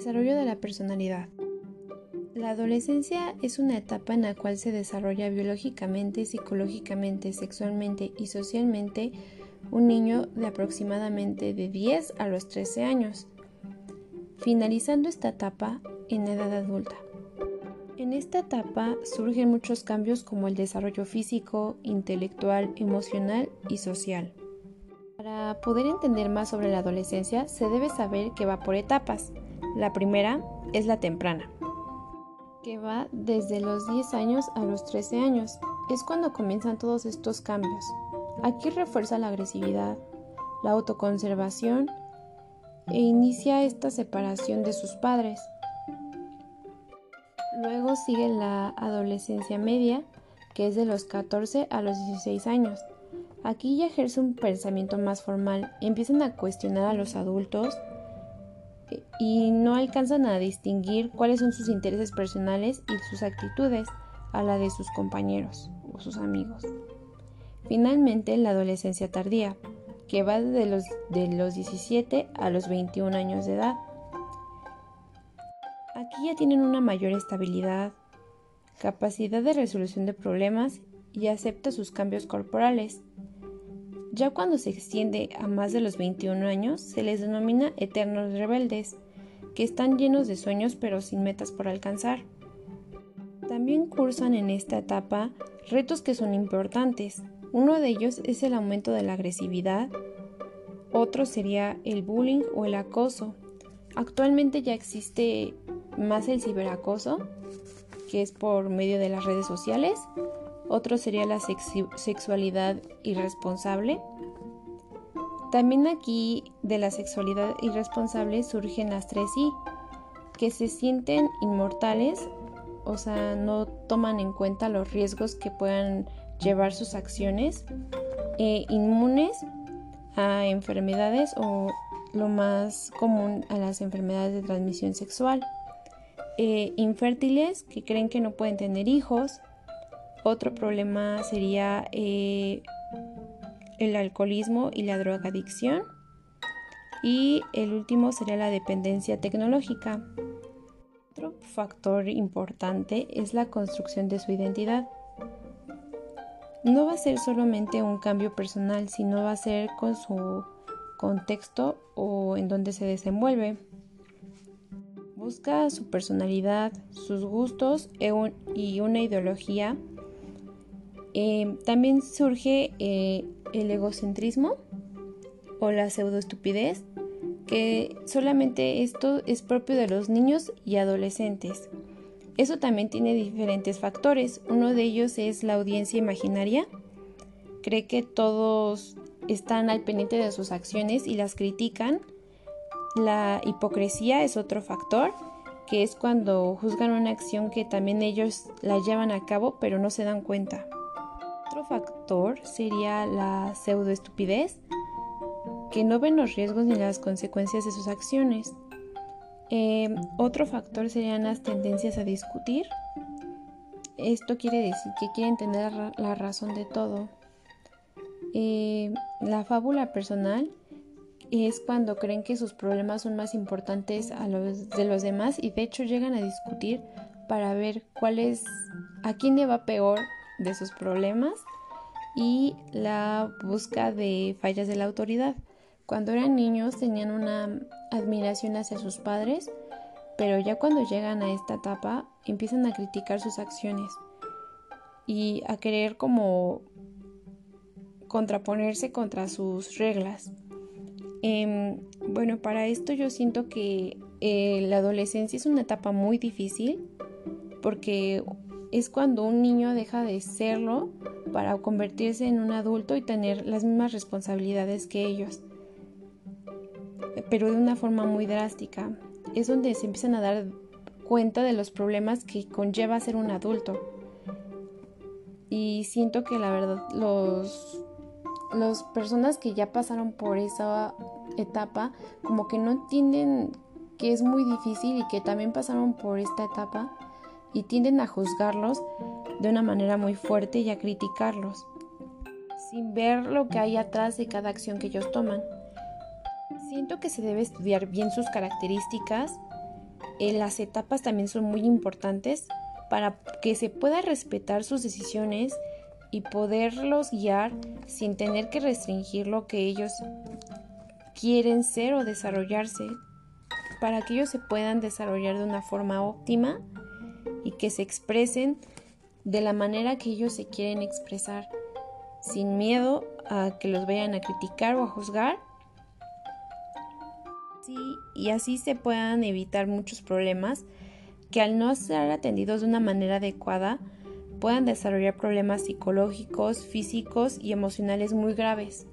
Desarrollo de la personalidad. La adolescencia es una etapa en la cual se desarrolla biológicamente, psicológicamente, sexualmente y socialmente un niño de aproximadamente de 10 a los 13 años, finalizando esta etapa en edad adulta. En esta etapa surgen muchos cambios como el desarrollo físico, intelectual, emocional y social. Para poder entender más sobre la adolescencia se debe saber que va por etapas. La primera es la temprana, que va desde los 10 años a los 13 años. Es cuando comienzan todos estos cambios. Aquí refuerza la agresividad, la autoconservación e inicia esta separación de sus padres. Luego sigue la adolescencia media, que es de los 14 a los 16 años. Aquí ya ejerce un pensamiento más formal, empiezan a cuestionar a los adultos y no alcanzan a distinguir cuáles son sus intereses personales y sus actitudes a la de sus compañeros o sus amigos. Finalmente, la adolescencia tardía, que va de los, de los 17 a los 21 años de edad. Aquí ya tienen una mayor estabilidad, capacidad de resolución de problemas y acepta sus cambios corporales, ya cuando se extiende a más de los 21 años, se les denomina eternos rebeldes, que están llenos de sueños pero sin metas por alcanzar. También cursan en esta etapa retos que son importantes. Uno de ellos es el aumento de la agresividad, otro sería el bullying o el acoso. Actualmente ya existe más el ciberacoso, que es por medio de las redes sociales, otro sería la sexualidad irresponsable. También aquí de la sexualidad irresponsable surgen las tres I, que se sienten inmortales, o sea, no toman en cuenta los riesgos que puedan llevar sus acciones, e inmunes a enfermedades o lo más común a las enfermedades de transmisión sexual, e infértiles que creen que no pueden tener hijos, otro problema sería eh, el alcoholismo y la drogadicción. Y el último sería la dependencia tecnológica. Otro factor importante es la construcción de su identidad. No va a ser solamente un cambio personal, sino va a ser con su contexto o en donde se desenvuelve. Busca su personalidad, sus gustos e y una ideología eh, también surge eh, el egocentrismo o la pseudoestupidez, que solamente esto es propio de los niños y adolescentes. Eso también tiene diferentes factores. Uno de ellos es la audiencia imaginaria. Cree que todos están al pendiente de sus acciones y las critican. La hipocresía es otro factor, que es cuando juzgan una acción que también ellos la llevan a cabo pero no se dan cuenta. Otro factor sería la pseudoestupidez, que no ven los riesgos ni las consecuencias de sus acciones. Em, otro factor serían las tendencias a discutir. Esto quiere decir que quieren tener la razón de todo. Em, la fábula personal es cuando creen que sus problemas son más importantes a los de los demás y de hecho llegan a discutir para ver cuál es a quién le va peor de sus problemas y la busca de fallas de la autoridad. Cuando eran niños tenían una admiración hacia sus padres, pero ya cuando llegan a esta etapa empiezan a criticar sus acciones y a querer como contraponerse contra sus reglas. Em, bueno, para esto yo siento que eh, la adolescencia es una etapa muy difícil porque es cuando un niño deja de serlo para convertirse en un adulto y tener las mismas responsabilidades que ellos, pero de una forma muy drástica. Es donde se empiezan a dar cuenta de los problemas que conlleva ser un adulto. Y siento que la verdad los las personas que ya pasaron por esa etapa como que no entienden que es muy difícil y que también pasaron por esta etapa y tienden a juzgarlos de una manera muy fuerte y a criticarlos, sin ver lo que hay atrás de cada acción que ellos toman. Siento que se debe estudiar bien sus características eh, las etapas también son muy importantes para que se pueda respetar sus decisiones y poderlos guiar sin tener que restringir lo que ellos quieren ser o desarrollarse para que ellos se puedan desarrollar de una forma óptima que se expresen de la manera que ellos se quieren expresar, sin miedo a que los vayan a criticar o a juzgar. Y así se puedan evitar muchos problemas que al no ser atendidos de una manera adecuada puedan desarrollar problemas psicológicos, físicos y emocionales muy graves.